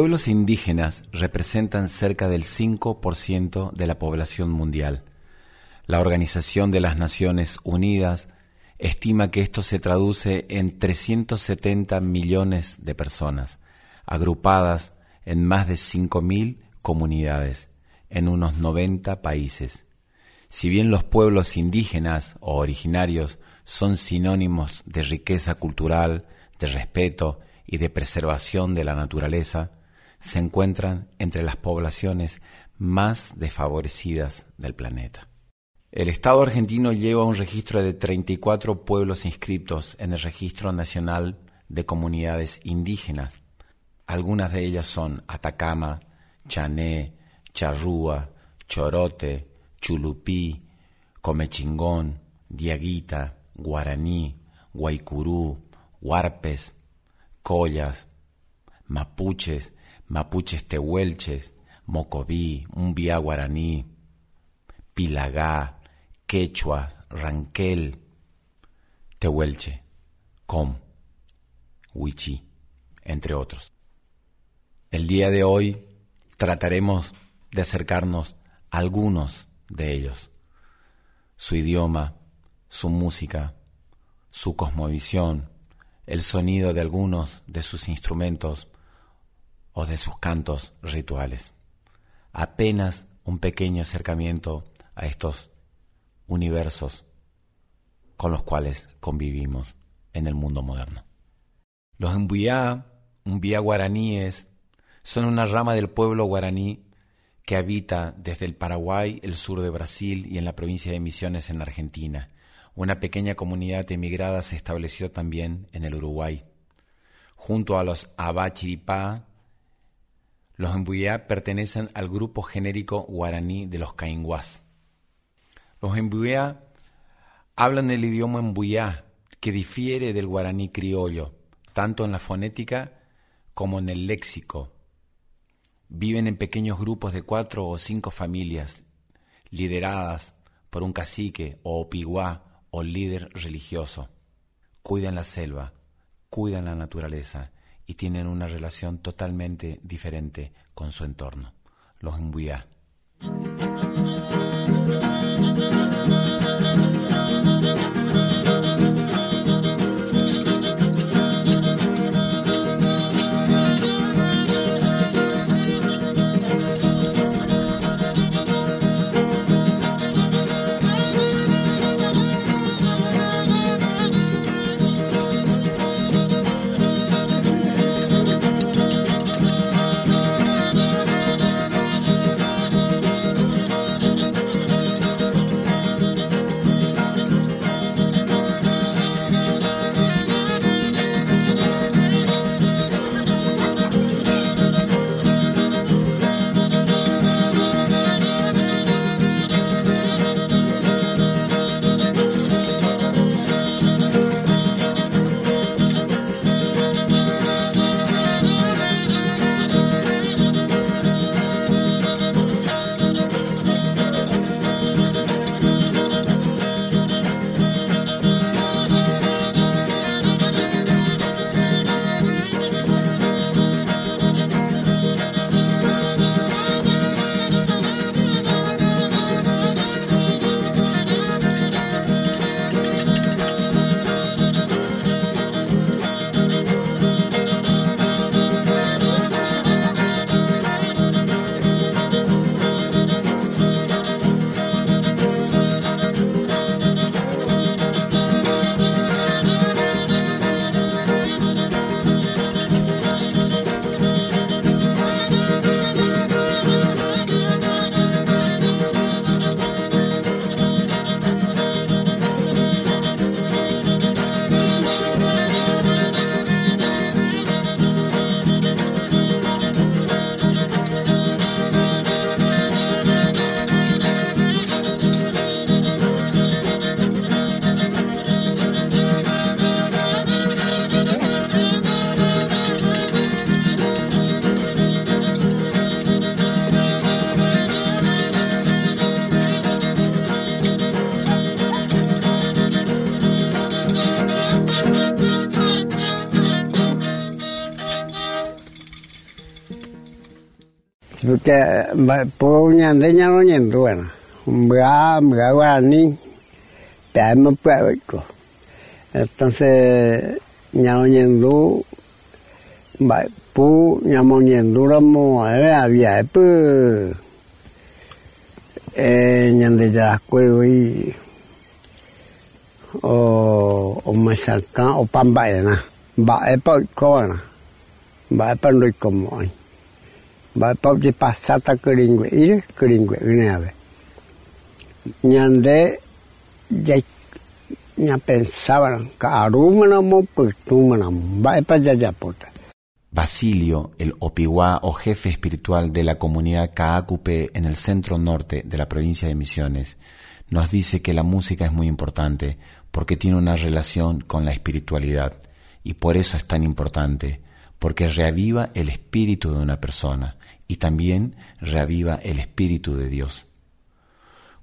Pueblos indígenas representan cerca del 5% de la población mundial. La Organización de las Naciones Unidas estima que esto se traduce en 370 millones de personas, agrupadas en más de 5.000 comunidades, en unos 90 países. Si bien los pueblos indígenas o originarios son sinónimos de riqueza cultural, de respeto y de preservación de la naturaleza, se encuentran entre las poblaciones más desfavorecidas del planeta. El Estado argentino lleva un registro de 34 pueblos inscritos en el Registro Nacional de Comunidades Indígenas. Algunas de ellas son Atacama, Chané, Charrúa, Chorote, Chulupí, Comechingón, Diaguita, Guaraní, Guaycurú, Huarpes, Collas, Mapuches mapuches tehuelches, mocoví, umbia guaraní, pilagá, quechua, ranquel, tehuelche, com, huichí, entre otros. El día de hoy trataremos de acercarnos a algunos de ellos, su idioma, su música, su cosmovisión, el sonido de algunos de sus instrumentos de sus cantos rituales. Apenas un pequeño acercamiento a estos universos con los cuales convivimos en el mundo moderno. Los Mbuyá, Mbuyá guaraníes, son una rama del pueblo guaraní que habita desde el Paraguay, el sur de Brasil y en la provincia de Misiones en Argentina. Una pequeña comunidad emigrada se estableció también en el Uruguay. Junto a los Abachiripá, los Mbuyá pertenecen al grupo genérico guaraní de los cainguás. Los Mbuyá hablan el idioma Mbuyá, que difiere del guaraní criollo, tanto en la fonética como en el léxico. Viven en pequeños grupos de cuatro o cinco familias, lideradas por un cacique o opiguá o líder religioso. Cuidan la selva, cuidan la naturaleza y tienen una relación totalmente diferente con su entorno, los Mbuyá. porque por un año ya no ni entuena un bravo bravo ni te amo pero entonces ya no ni entu va pu ya no ni entu lo mo había pu Eh, no ya cuelgo y o o me salta o pan baena va a pa cona va a pan rico ya ya pensaban karumana mo putumana ba e pa ya ya pota Basilio, el Opiwá o jefe espiritual de la comunidad Kaakupe en el centro norte de la provincia de Misiones, nos dice que la música es muy importante porque tiene una relación con la espiritualidad y por eso es tan importante, porque reaviva el espíritu de una persona y también reaviva el espíritu de Dios.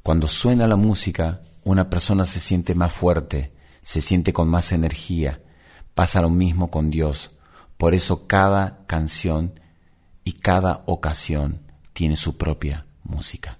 Cuando suena la música, una persona se siente más fuerte, se siente con más energía, pasa lo mismo con Dios, por eso cada canción y cada ocasión tiene su propia música.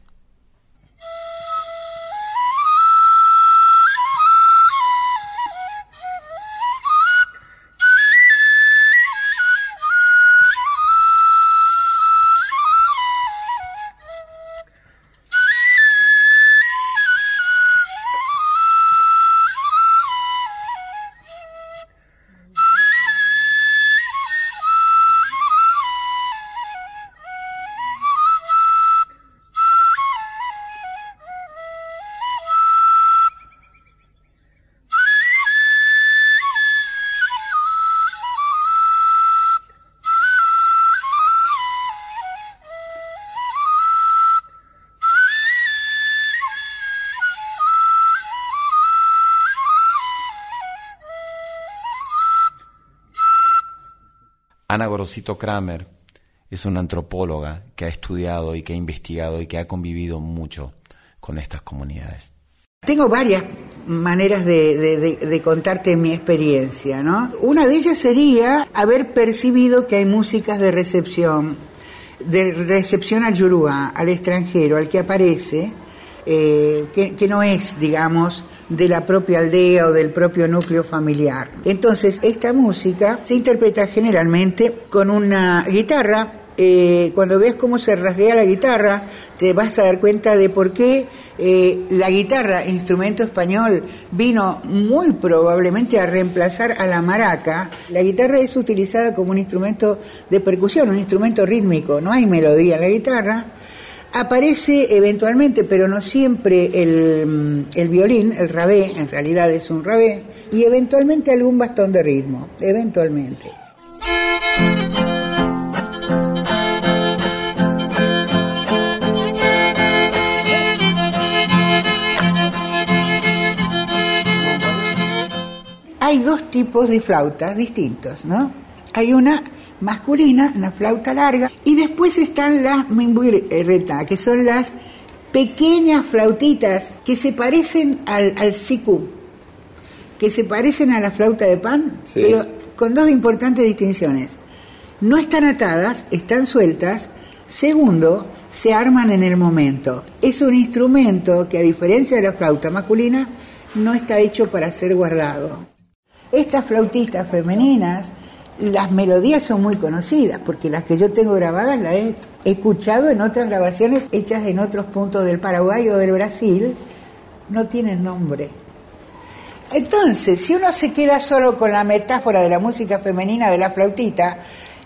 Ana Gorosito Kramer es una antropóloga que ha estudiado y que ha investigado y que ha convivido mucho con estas comunidades. Tengo varias maneras de, contarte mi experiencia, ¿no? Una de ellas sería haber percibido que hay músicas de recepción, de recepción al yoruba, al extranjero, al que aparece, eh, que no es, digamos, de la propia aldea o del propio núcleo familiar. Entonces, esta música se interpreta generalmente con una guitarra. Eh, cuando ves cómo se rasguea la guitarra, te vas a dar cuenta de por qué eh, la guitarra, instrumento español, vino muy probablemente a reemplazar a la maraca. La guitarra es utilizada como un instrumento de percusión, un instrumento rítmico, no hay melodía en la guitarra Aparece eventualmente, pero no siempre, el, el, violín, el rabé, en realidad es un rabé, y eventualmente algún bastón de ritmo, eventualmente. Hay dos tipos de flautas distintos, ¿no? Hay una masculina, la flauta larga, y después están las mimbuireta, que son las pequeñas flautitas que se parecen al, al que se parecen a la flauta de pan, pero con dos importantes distinciones. No están atadas, están sueltas. Segundo, se arman en el momento. Es un instrumento que a diferencia de la flauta masculina, no está hecho para ser guardado. Estas flautitas femeninas las melodías son muy conocidas, porque las que yo tengo grabadas las he escuchado en otras grabaciones hechas en otros puntos del Paraguay o del Brasil, no tienen nombre. Entonces, si uno se queda solo con la metáfora de la música femenina de la flautita,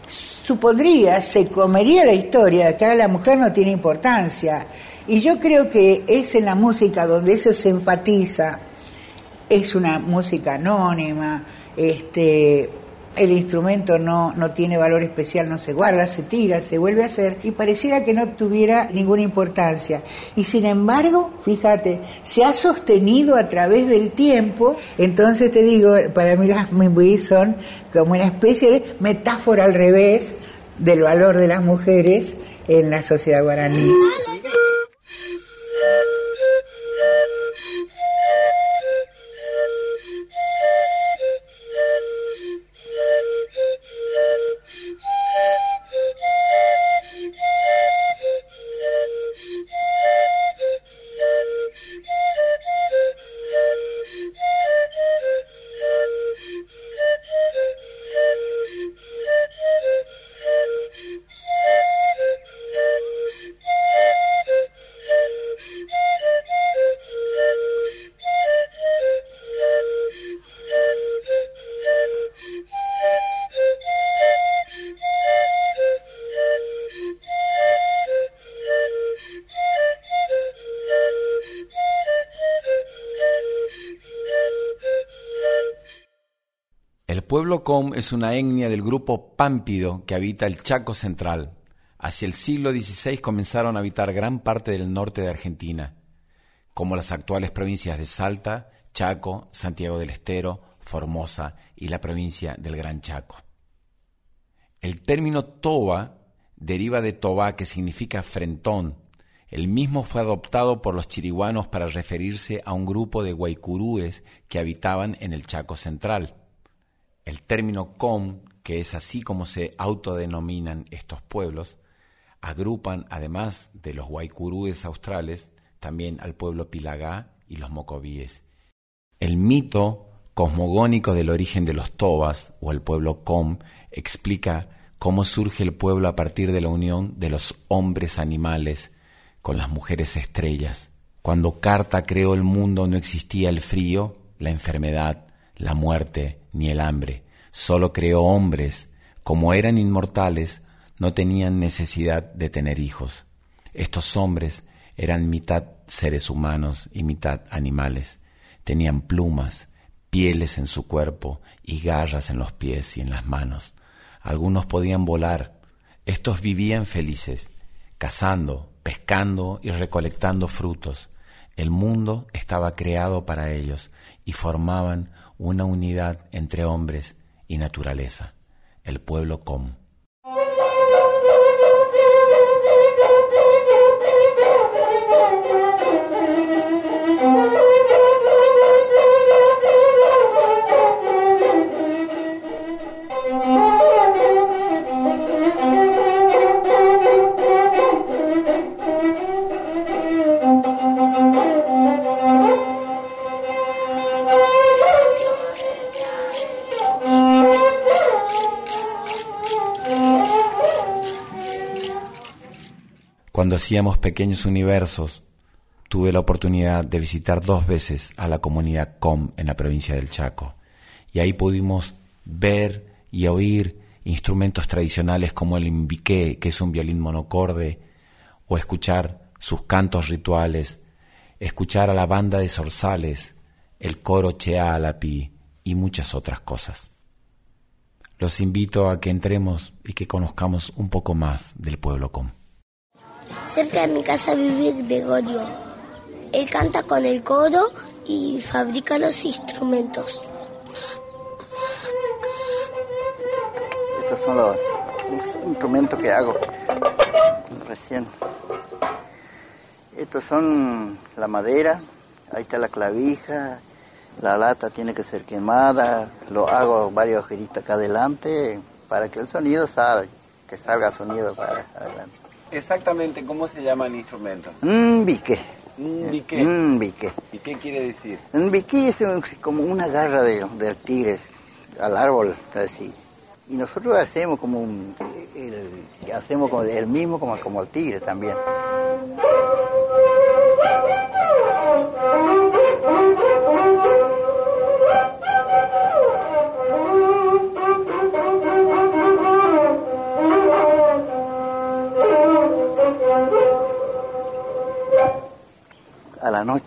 supondría, se comería la historia de que la mujer no tiene importancia. Y yo creo que es en la música donde eso se enfatiza, es una música anónima, este, el instrumento no, no tiene valor especial, no se guarda, se tira, se vuelve a hacer y pareciera que no tuviera ninguna importancia. Y sin embargo, fíjate, se ha sostenido a través del tiempo, entonces te digo, para mí las Mimbuí son como una especie de metáfora al revés del valor de las mujeres en la sociedad guaraní. Pueblo Com es una etnia del grupo Pámpido que habita el Chaco Central. Hacia el siglo XVI comenzaron a habitar gran parte del norte de Argentina, como las actuales provincias de Salta, Chaco, Santiago del Estero, Formosa y la provincia del Gran Chaco. El término toba deriva de toba que significa frentón. El mismo fue adoptado por los chiriguanos para referirse a un grupo de guaycurúes que habitaban en el Chaco Central. El término com, que es así como se autodenominan estos pueblos, agrupan, además de los guaycurúes australes, también al pueblo pilagá y los mocovíes. El mito cosmogónico del origen de los tobas o el pueblo com explica cómo surge el pueblo a partir de la unión de los hombres animales con las mujeres estrellas. Cuando Carta creó el mundo no existía el frío, la enfermedad, la muerte ni el hambre. Solo creó hombres. Como eran inmortales, no tenían necesidad de tener hijos. Estos hombres eran mitad seres humanos y mitad animales. Tenían plumas, pieles en su cuerpo y garras en los pies y en las manos. Algunos podían volar. Estos vivían felices, cazando, pescando y recolectando frutos. El mundo estaba creado para ellos y formaban una unidad entre hombres y naturaleza, el pueblo Com. Cuando hacíamos pequeños universos, tuve la oportunidad de visitar dos veces a la comunidad COM en la provincia del Chaco. Y ahí pudimos ver y oír instrumentos tradicionales como el imbiqué, que es un violín monocorde, o escuchar sus cantos rituales, escuchar a la banda de zorzales, el coro Chealapi y muchas otras cosas. Los invito a que entremos y que conozcamos un poco más del pueblo Com. Cerca de mi casa vive Gregorio. Él canta con el coro y fabrica los instrumentos. Estos son los, instrumentos que hago recién. Estos son la madera, ahí está la clavija, la lata tiene que ser quemada, lo hago varios agujeritos acá adelante para que el sonido salga, que salga sonido para adelante. Exactamente, ¿cómo se llama el instrumento? Un bique. Un bique. Un bique. ¿Y qué quiere decir? Un bique es como una garra de, del tigre al árbol, así. Y nosotros hacemos como un, el, hacemos como el mismo como, como el tigre también.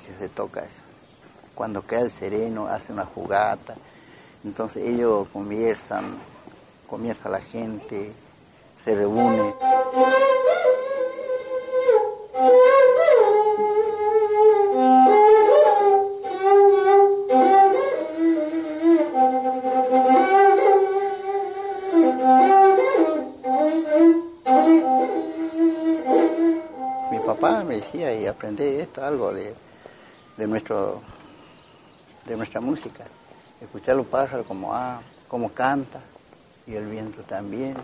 Se toca eso. Cuando queda el sereno, hace una jugata. Entonces ellos comienzan, comienza la gente, se reúne. Mi papá me decía y aprendí esto, algo de de, nuestro, de nuestra música. Escuchar los pájaros como, ah, como canta, y el viento también,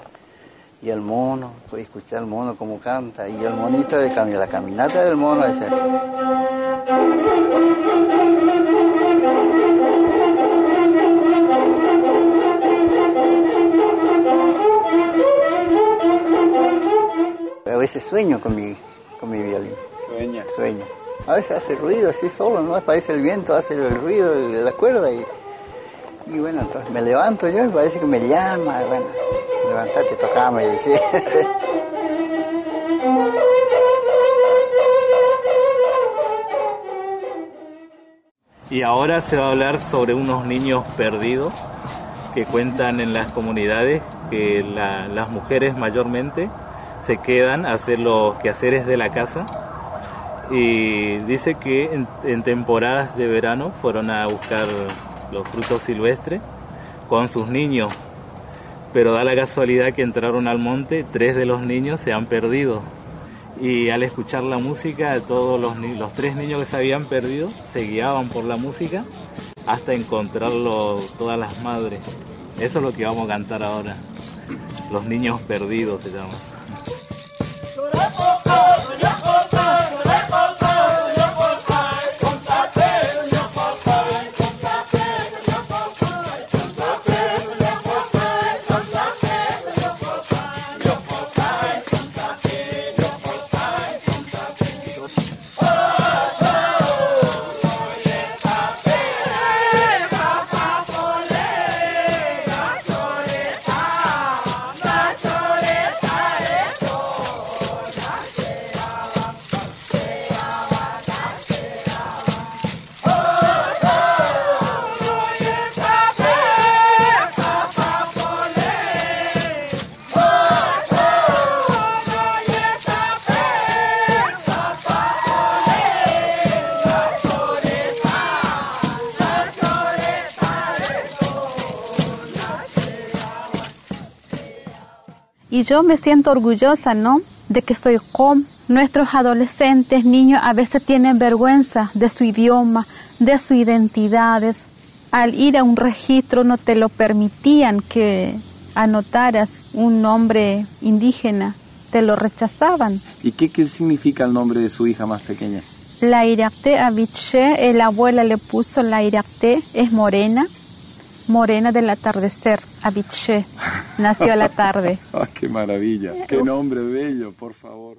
y el mono, pues escuchar el mono como canta, y el monito de cambio, la caminata del mono. Ese. A veces sueño con mi, con mi violín. Sueña. Sueña a veces hace ruido así solo, ¿no? Parece el viento, hace el ruido de la cuerda y, y bueno, entonces me levanto yo y parece que me llama, bueno, levantate, tocame y decía. Y ahora se va a hablar sobre unos niños perdidos que cuentan en las comunidades que las mujeres mayormente se quedan a hacer los quehaceres de la casa y dice que en, temporadas de verano fueron a buscar los frutos silvestres con sus niños, pero da la casualidad que entraron al monte, tres de los niños se han perdido y al escuchar la música todos los, los tres niños que se habían perdido se guiaban por la música hasta encontrarlo todas las madres. Eso es lo que vamos a cantar ahora. Los niños perdidos se llama. Y yo me siento orgullosa, ¿no? De que soy com. Nuestros adolescentes, niños, a veces tienen vergüenza de su idioma, de sus identidades. Al ir a un registro no te lo permitían que anotaras un nombre indígena, te lo rechazaban. ¿Y qué, qué significa el nombre de su hija más pequeña? La Irakte Abiche, la abuela le puso la Irakte, es morena, morena del atardecer, Abiche. Nació a la tarde. ¡Ah, qué maravilla! ¡Qué nombre bello, por favor!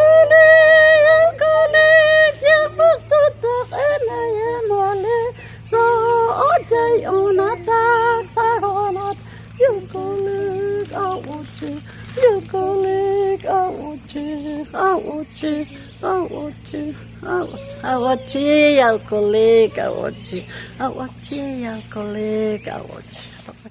day or night, dark side or not. You go look, I want you. You go look, I want you. I want you. I want you. I want I want you. I want look, I want you. I want you. I go look, I want you.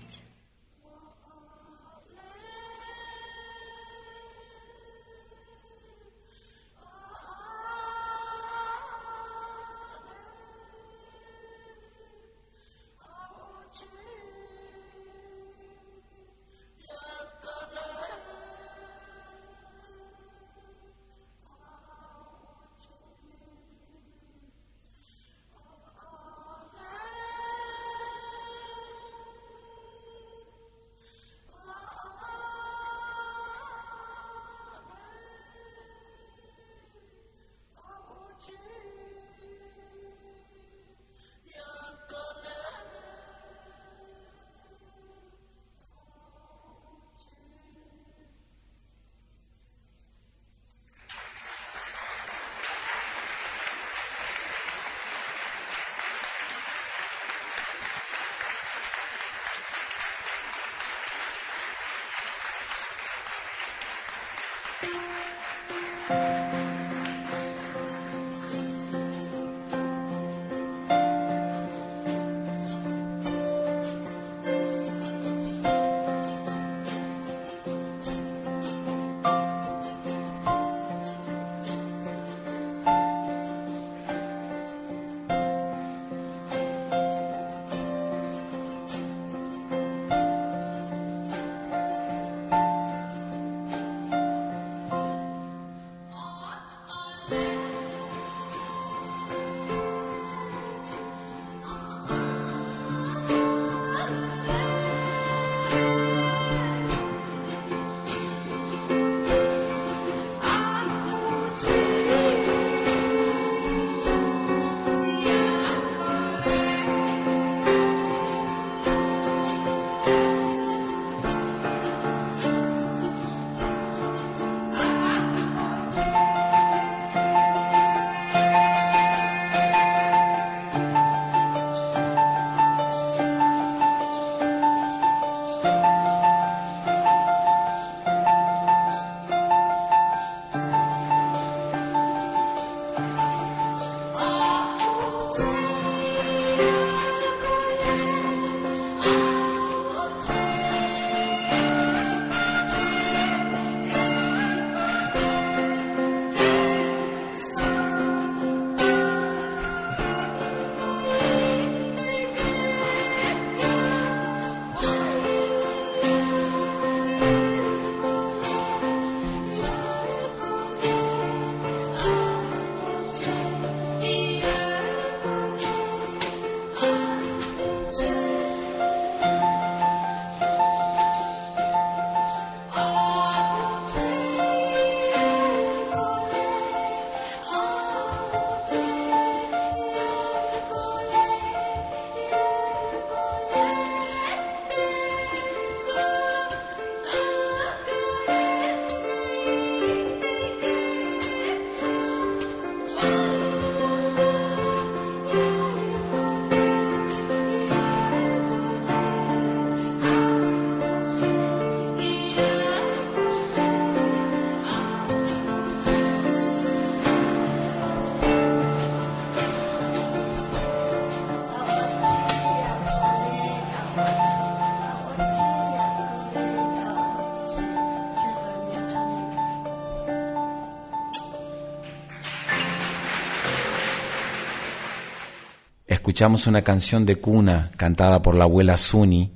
Escuchamos una canción de cuna cantada por la abuela Suni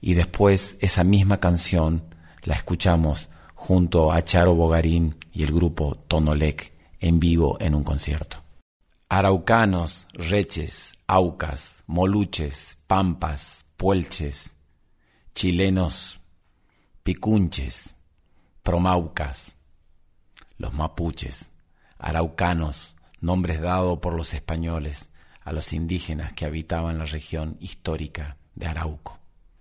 y después esa misma canción la escuchamos junto a Charo Bogarín y el grupo Tonolec en vivo en un concierto. Araucanos, reches, aucas, moluches, pampas, puelches, chilenos, picunches, promaucas, los mapuches, araucanos, nombres dados por los españoles a los indígenas que habitaban la región histórica de Arauco.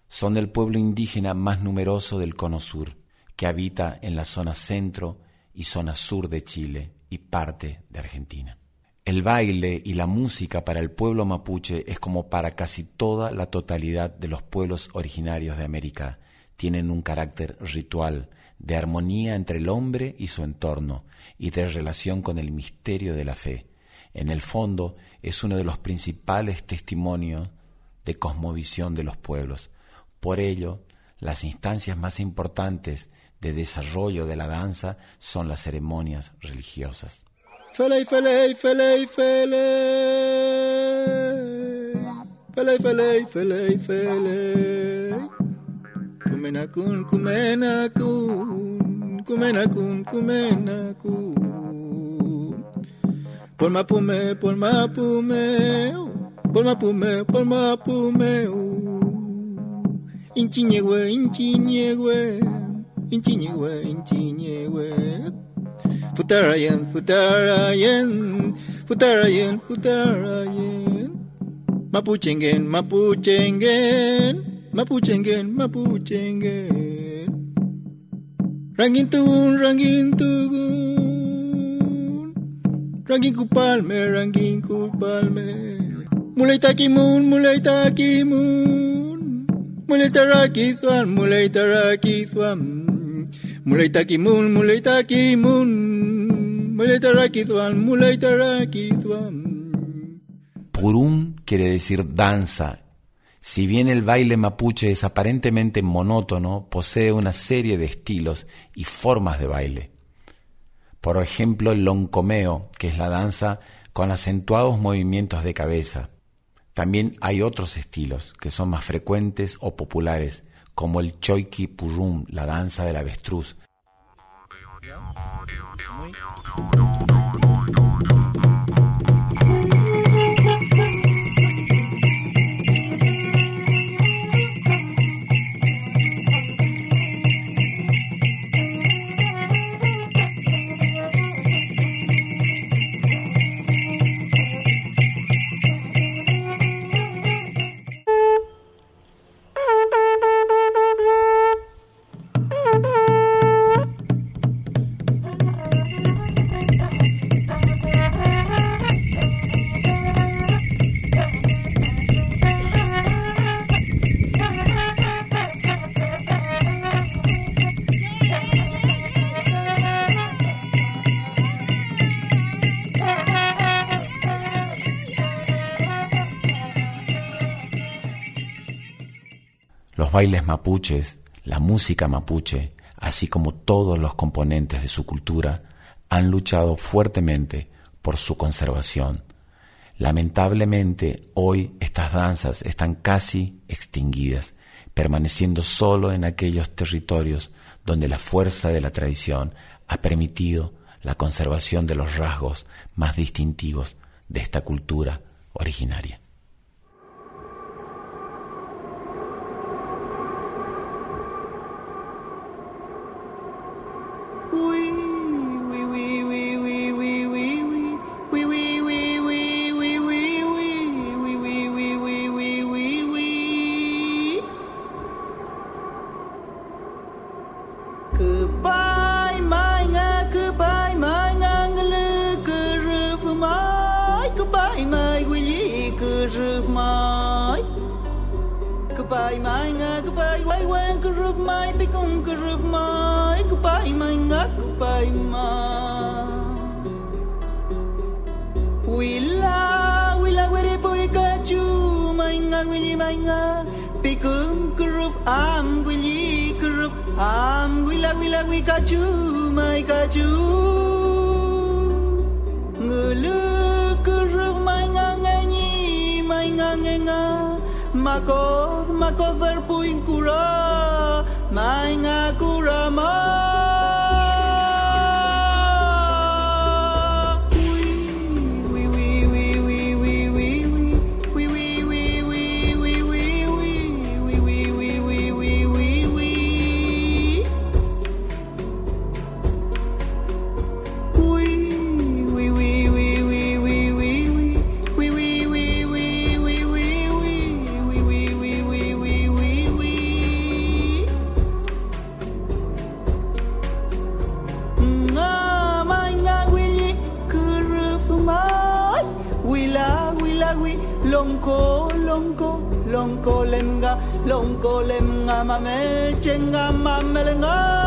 Son del pueblo indígena más numeroso del Cono Sur, que habita en la zona centro y zona sur de Chile y parte de Argentina. El baile y la música para el pueblo mapuche es como para casi toda la totalidad de los pueblos originarios de América. Tienen un carácter ritual, de armonía entre el hombre y su entorno, y de relación con el misterio de la fe. En el fondo es uno de los principales testimonios de cosmovisión de los pueblos. Por ello, las instancias más importantes de desarrollo de la danza son las ceremonias religiosas. Polmapume, polmapumeu, oh. polmapume, polmapumeu. Oh. Inchiñehue, inchiñehue, inchiñehue, inchiñehue. Futarayan, futarayan, futarayan, futarayan. Mapuchengen, mapuchengen, mapuchengen, mapuchengen. Rangintugun, rangintugun. Rangin kupalme, Rangin kupalme. Mulai takimun, mulai takimun. Mulai taraki thuan, mulai taraki thuan. Mulai takimun, mulai takimun. Purum quiere decir danza. Si bien el baile mapuche es aparentemente monótono, posee una serie de estilos y formas de baile. Por ejemplo, el loncomeo, que es la danza con acentuados movimientos de cabeza. También hay otros estilos que son más frecuentes o populares, como el choiki purum, la danza del avestruz, bailes mapuches, la música mapuche, así como todos los componentes de su cultura, han luchado fuertemente por su conservación. Lamentablemente, hoy estas danzas están casi extinguidas, permaneciendo solo en aquellos territorios donde la fuerza de la tradición ha permitido la conservación de los rasgos más distintivos de esta cultura originaria. nga gwili mai nga pi kum kurup am gwili kurup am gwila gwila gwi ka chu mai ka chu ngulu kurup mai nga nga ni mai nga nga nga makoth makoth der puin kura mai nga kura mai longkolem ngamamelche ngamamelenga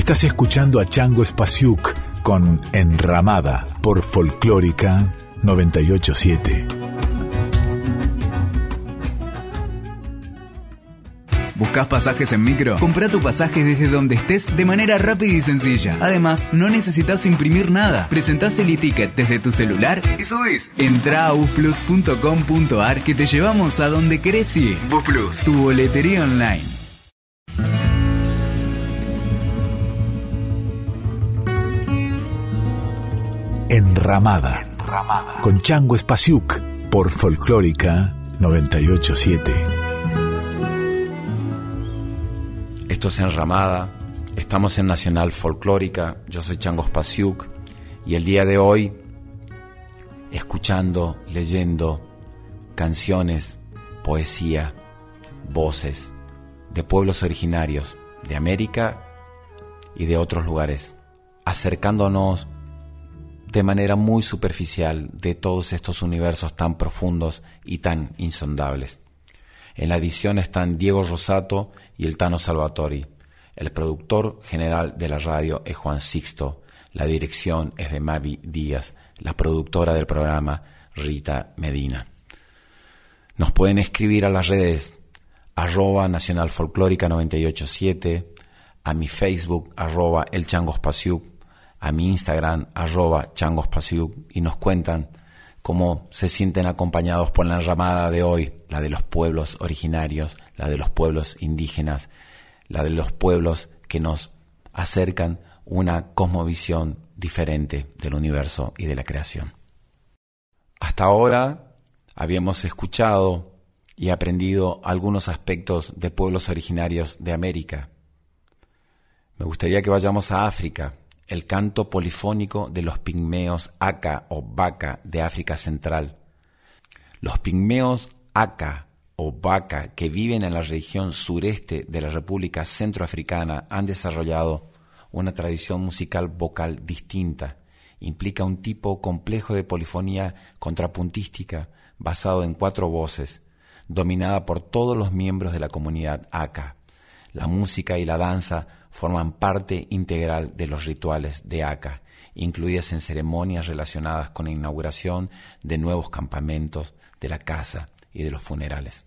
Estás escuchando a Chango Spasiuk con Enramada por Folclórica 987. ¿Buscas pasajes en micro? Compra tu pasaje desde donde estés de manera rápida y sencilla. Además, no necesitas imprimir nada. Presentás el e-ticket desde tu celular y subís. Entra a busplus.com.ar que te llevamos a donde querés ir. Tu boletería online. Enramada, con Chango Espasiuk por Folclórica 987. Esto es Enramada, estamos en Nacional Folclórica, yo soy Chango Espasiuk y el día de hoy escuchando, leyendo canciones, poesía, voces de pueblos originarios de América y de otros lugares, acercándonos de manera muy superficial de todos estos universos tan profundos y tan insondables. En la edición están Diego Rosato y el Tano Salvatori. El productor general de la radio es Juan Sixto. La dirección es de Mavi Díaz. La productora del programa, Rita Medina. Nos pueden escribir a las redes arroba Nacional Folclórica 987, a mi Facebook arroba El a mi Instagram, arroba changospasiuk, y nos cuentan cómo se sienten acompañados por la enramada de hoy, la de los pueblos originarios, la de los pueblos indígenas, la de los pueblos que nos acercan una cosmovisión diferente del universo y de la creación. Hasta ahora habíamos escuchado y aprendido algunos aspectos de pueblos originarios de América. Me gustaría que vayamos a África, el canto polifónico de los pigmeos Aka o Baka de África Central. Los pigmeos Aka o Baka que viven en la región sureste de la República Centroafricana han desarrollado una tradición musical vocal distinta. Implica un tipo complejo de polifonía contrapuntística basado en cuatro voces, dominada por todos los miembros de la comunidad Aka. La música y la danza forman parte integral de los rituales de Aka, incluidas en ceremonias relacionadas con la inauguración de nuevos campamentos, de la casa y de los funerales.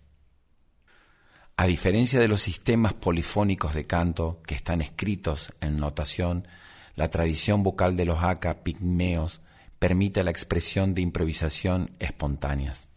A diferencia de los sistemas polifónicos de canto que están escritos en notación, la tradición vocal de los Aka pigmeos permite la expresión de improvisación espontáneas.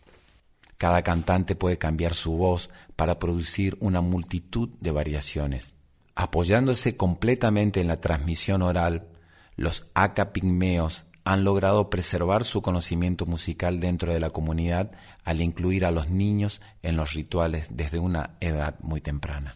Cada cantante puede cambiar su voz para producir una multitud de variaciones. Apoyándose completamente en la transmisión oral, los Aka pigmeos han logrado preservar su conocimiento musical dentro de la comunidad al incluir a los niños en los rituales desde una edad muy temprana.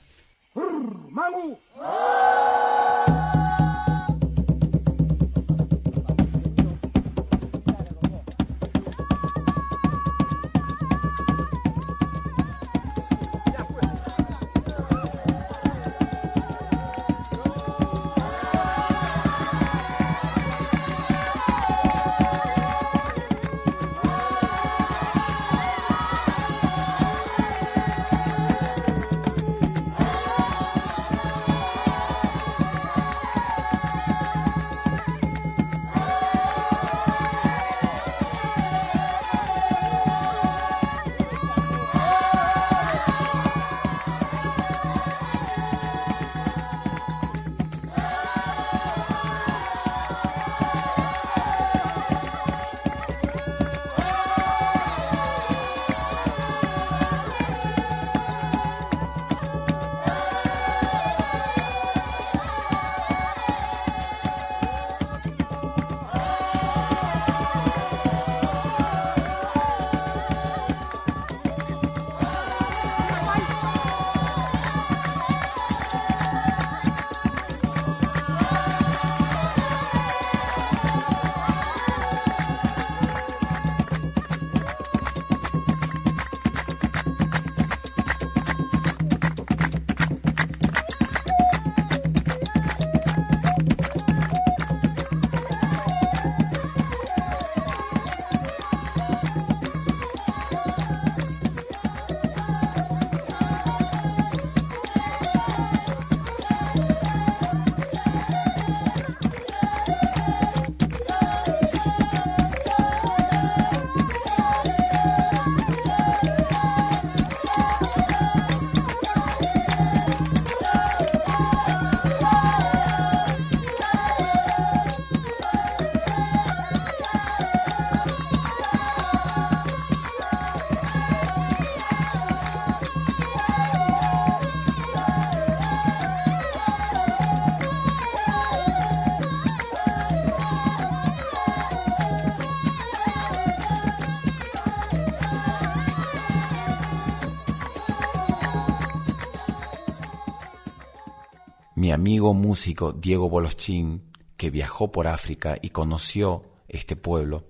Amigo músico Diego Boloschín, que viajó por África y conoció este pueblo,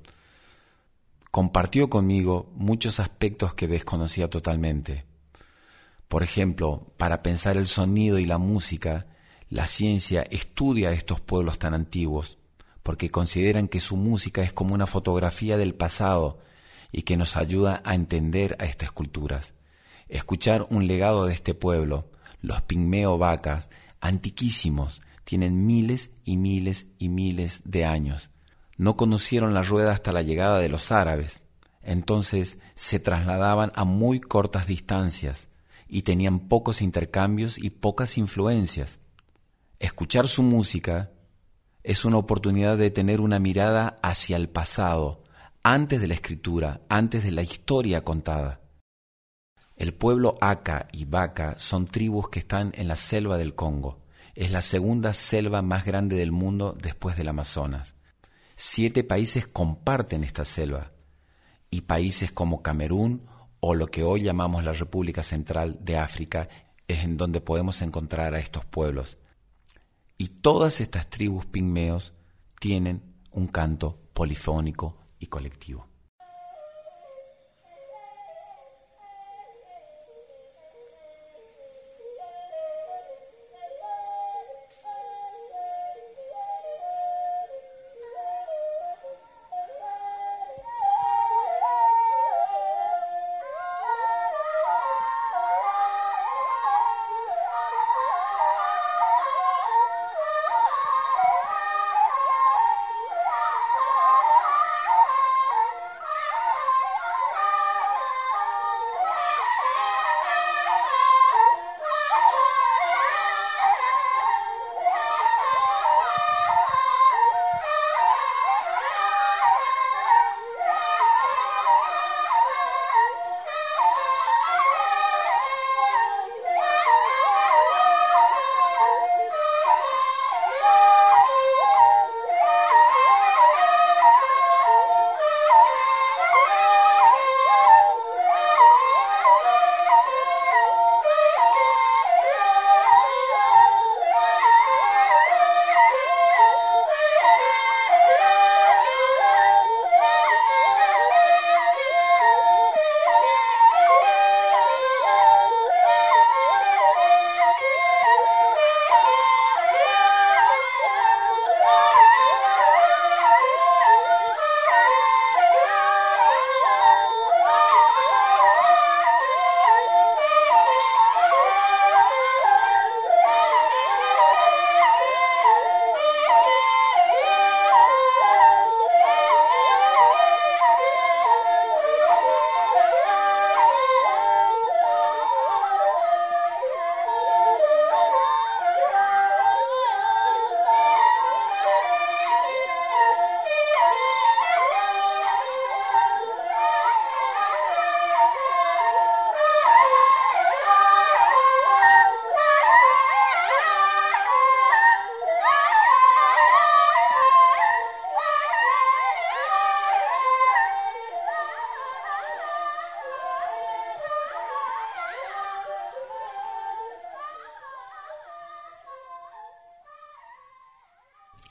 compartió conmigo muchos aspectos que desconocía totalmente. Por ejemplo, para pensar el sonido y la música, la ciencia estudia estos pueblos tan antiguos, porque consideran que su música es como una fotografía del pasado y que nos ayuda a entender a estas culturas. Escuchar un legado de este pueblo, los pigmeo vacas, antiquísimos, tienen miles y miles y miles de años. No conocieron la rueda hasta la llegada de los árabes, entonces se trasladaban a muy cortas distancias y tenían pocos intercambios y pocas influencias. Escuchar su música es una oportunidad de tener una mirada hacia el pasado, antes de la escritura, antes de la historia contada. El pueblo Aka y Baka son tribus que están en la selva del Congo. Es la segunda selva más grande del mundo después del Amazonas. Siete países comparten esta selva y países como Camerún o lo que hoy llamamos la República Central de África es en donde podemos encontrar a estos pueblos. Y todas estas tribus pigmeos tienen un canto polifónico y colectivo.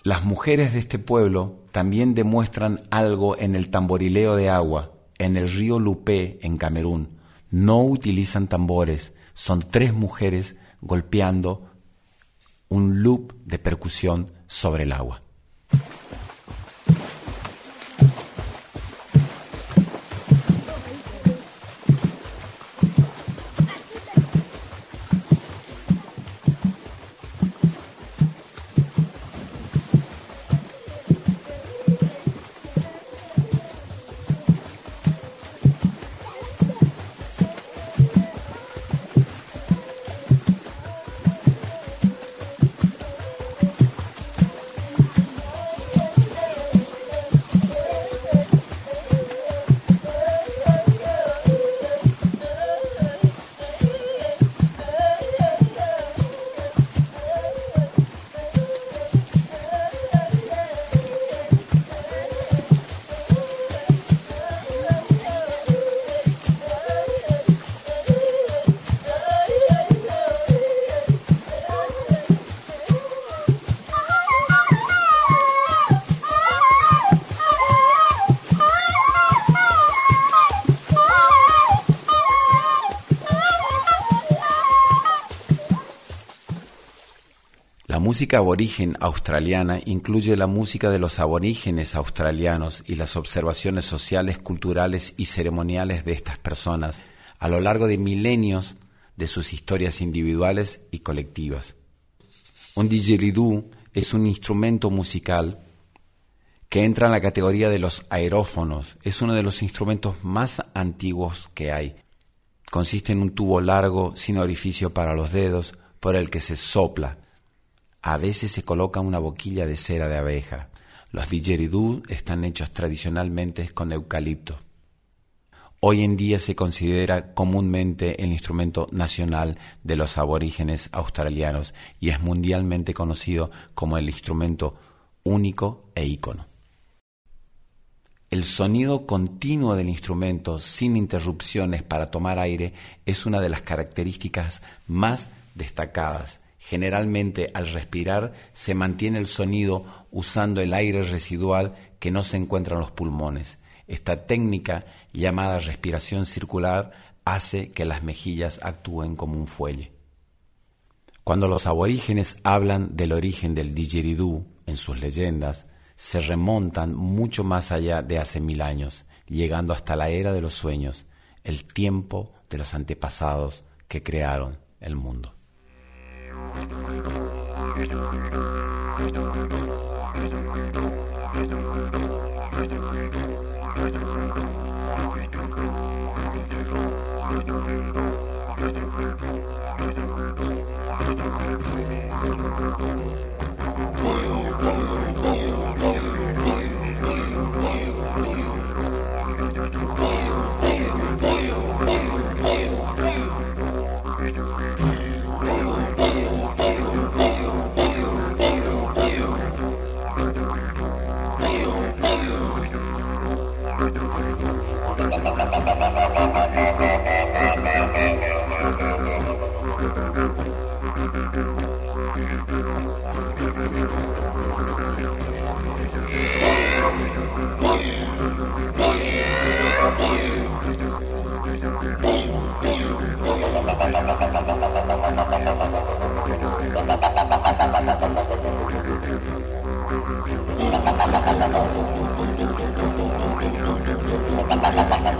Las mujeres de este pueblo también demuestran algo en el tamborileo de agua, en el río Lupé, en Camerún. No utilizan tambores, son tres mujeres golpeando un loop de percusión sobre el agua. Música aborigen australiana incluye la música de los aborígenes australianos y las observaciones sociales, culturales y ceremoniales de estas personas a lo largo de milenios de sus historias individuales y colectivas. Un didgeridoo es un instrumento musical que entra en la categoría de los aerófonos. Es uno de los instrumentos más antiguos que hay. Consiste en un tubo largo sin orificio para los dedos por el que se sopla a veces se coloca una boquilla de cera de abeja. Los didgeridoo están hechos tradicionalmente con eucalipto. Hoy en día se considera comúnmente el instrumento nacional de los aborígenes australianos y es mundialmente conocido como el instrumento único e ícono. El sonido continuo del instrumento sin interrupciones para tomar aire es una de las características más destacadas. Generalmente al respirar se mantiene el sonido usando el aire residual que no se encuentra en los pulmones. Esta técnica, llamada respiración circular, hace que las mejillas actúen como un fuelle. Cuando los aborígenes hablan del origen del didgeridoo en sus leyendas, se remontan mucho más allá de hace mil años, llegando hasta la era de los sueños, el tiempo de los antepasados que crearon el mundo. Thank you. Gracias.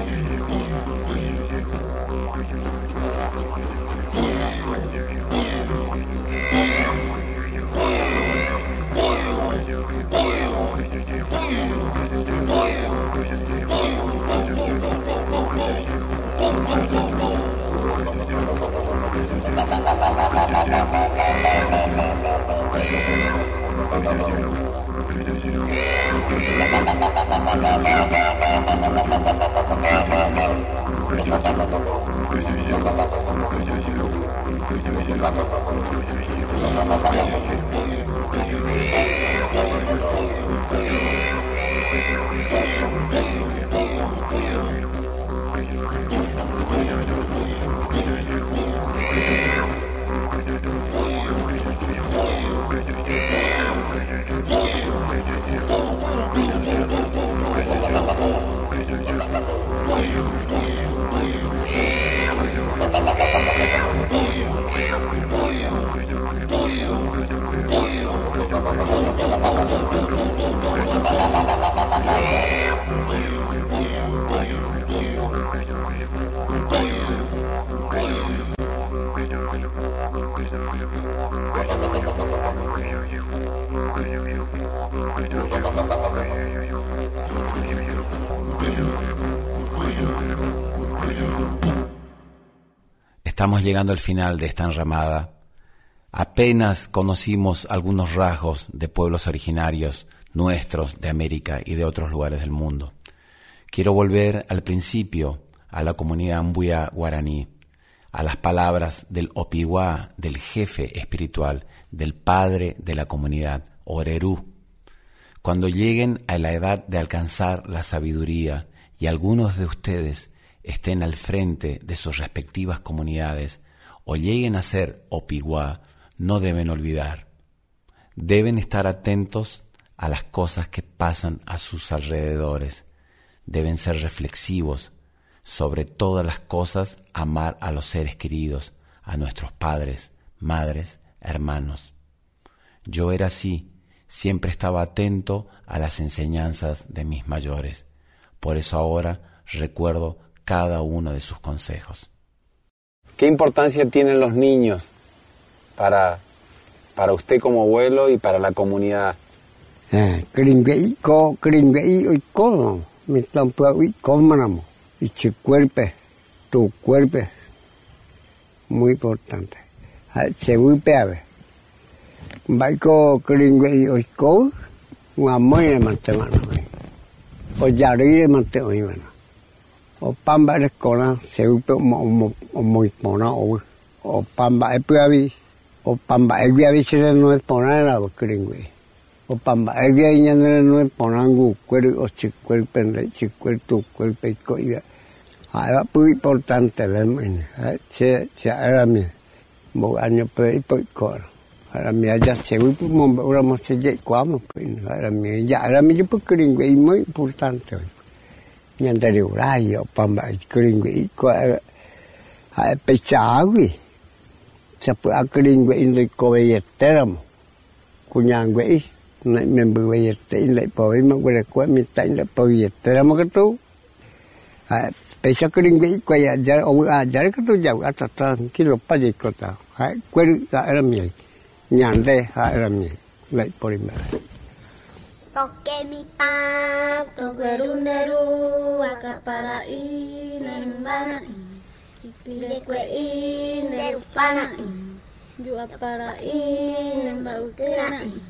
Estamos llegando al final de esta enramada. Apenas conocimos algunos rasgos de pueblos originarios nuestros de América y de otros lugares del mundo. Quiero volver al principio, a la comunidad ambuya guaraní, a las palabras del opiguá, del jefe espiritual, del padre de la comunidad, Orerú. Cuando lleguen a la edad de alcanzar la sabiduría y algunos de ustedes estén al frente de sus respectivas comunidades o lleguen a ser opiguá, no deben olvidar. Deben estar atentos a las cosas que pasan a sus alrededores. Deben ser reflexivos. Sobre todas las cosas, amar a los seres queridos, a nuestros padres, madres, hermanos. Yo era así, siempre estaba atento a las enseñanzas de mis mayores. Por eso ahora recuerdo cada uno de sus consejos. ¿Qué importancia tienen los niños para, para usted como abuelo y para la comunidad? Eh, y su cuerpo tu cuerpo muy importante. Se uy peave. Vai ko kring we oi ko nga moi ma te mana o jari ma te o pamba le kona seupe mo mo pona o pamba e pyavi o pamba e via vicere no e pona la kringue opamba e via nyanere no e pona ngu quel o ci quel penre ci quel tu quel pecco ia era più importante le ha che c'è era mia mo anno per poi cor era mia già c'è un po' ora ma c'è qua ma era mi già era mia più kringue molto importante nhân ta điều ra ở bằng bài kinh quỷ qua, hãy bị trả quỷ. Sắp bữa kinh quỷ rồi coi giật tế rầm của nhà quỷ, lại mình bự bây giờ tỉnh lại bồi mà bây giờ quá mình tỉnh lại bồi giờ tới đó mà cái tu à bây giờ cái đinh bị quay à giờ ông à giờ cái tu giàu ở tật tật cái lục ba gì có tao hãy quên là làm gì nhà đây hãy làm gì lại bồi mà Toque mi pa, toque runderu, acapara y nembana y pide que y nerupana y yo para y nembauquena y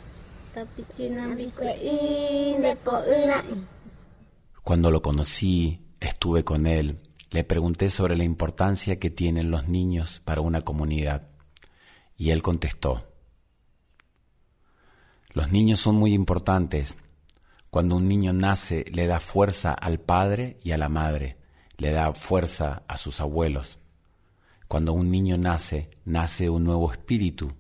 Cuando lo conocí, estuve con él, le pregunté sobre la importancia que tienen los niños para una comunidad. Y él contestó, los niños son muy importantes. Cuando un niño nace le da fuerza al padre y a la madre, le da fuerza a sus abuelos. Cuando un niño nace, nace un nuevo espíritu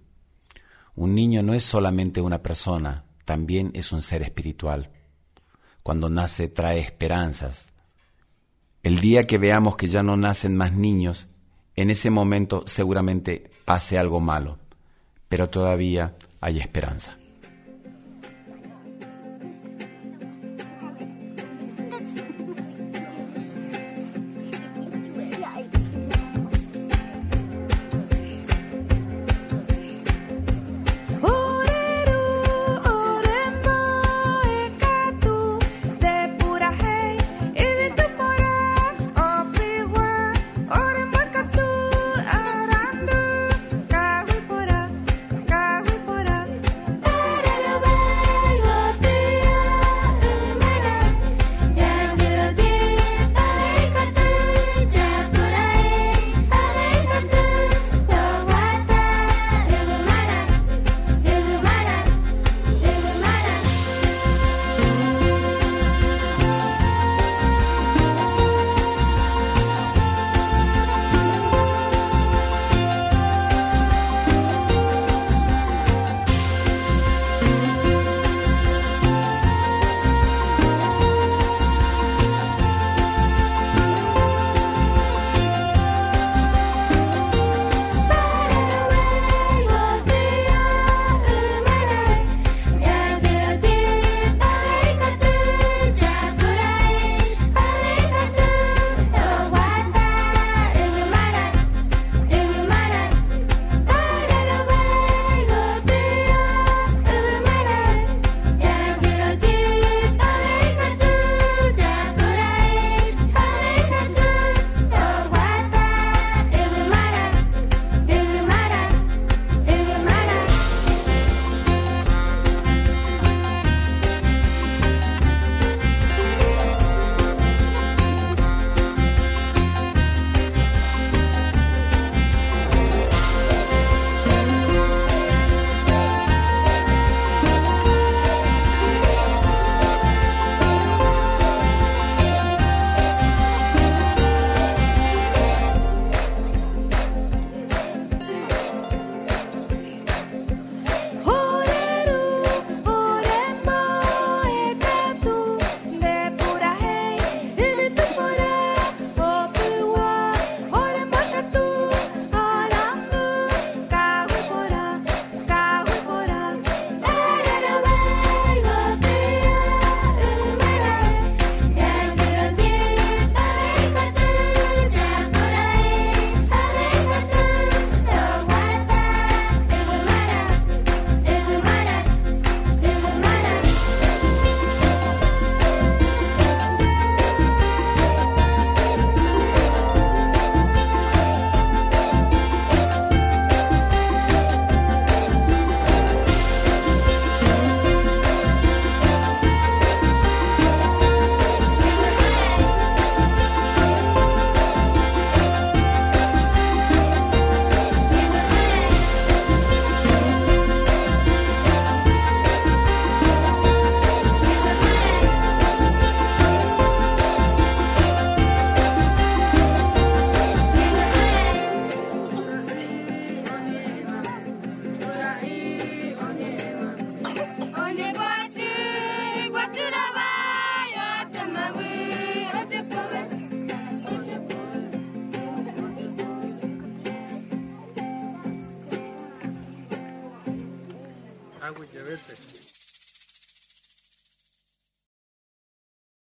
un niño no es solamente una persona, también es un ser espiritual. Cuando nace trae esperanzas. El día que veamos que ya no nacen más niños, en ese momento seguramente pase algo malo, pero todavía hay esperanza.